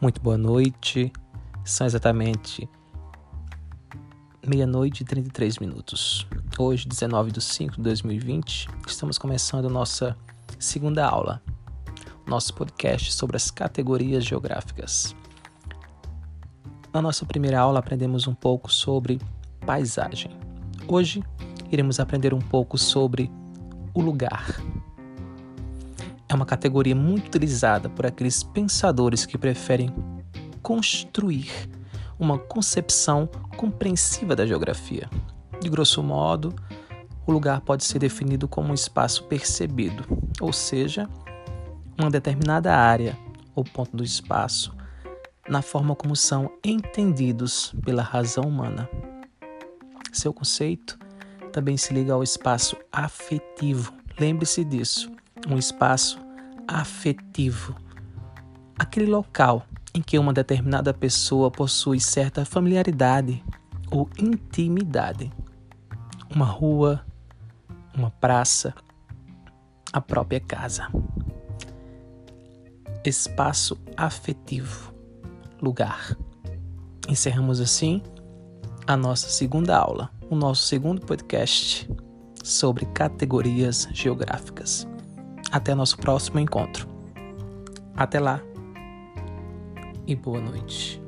Muito boa noite. São exatamente meia-noite e 33 minutos. Hoje, 19 de 5 de 2020, estamos começando nossa segunda aula, nosso podcast sobre as categorias geográficas. Na nossa primeira aula, aprendemos um pouco sobre paisagem. Hoje, iremos aprender um pouco sobre o lugar é uma categoria muito utilizada por aqueles pensadores que preferem construir uma concepção compreensiva da geografia. De grosso modo, o lugar pode ser definido como um espaço percebido, ou seja, uma determinada área ou ponto do espaço, na forma como são entendidos pela razão humana. Seu conceito também se liga ao espaço afetivo. Lembre-se disso um espaço afetivo, aquele local em que uma determinada pessoa possui certa familiaridade ou intimidade. Uma rua, uma praça, a própria casa. Espaço afetivo, lugar. Encerramos assim a nossa segunda aula, o nosso segundo podcast sobre categorias geográficas. Até nosso próximo encontro. Até lá e boa noite.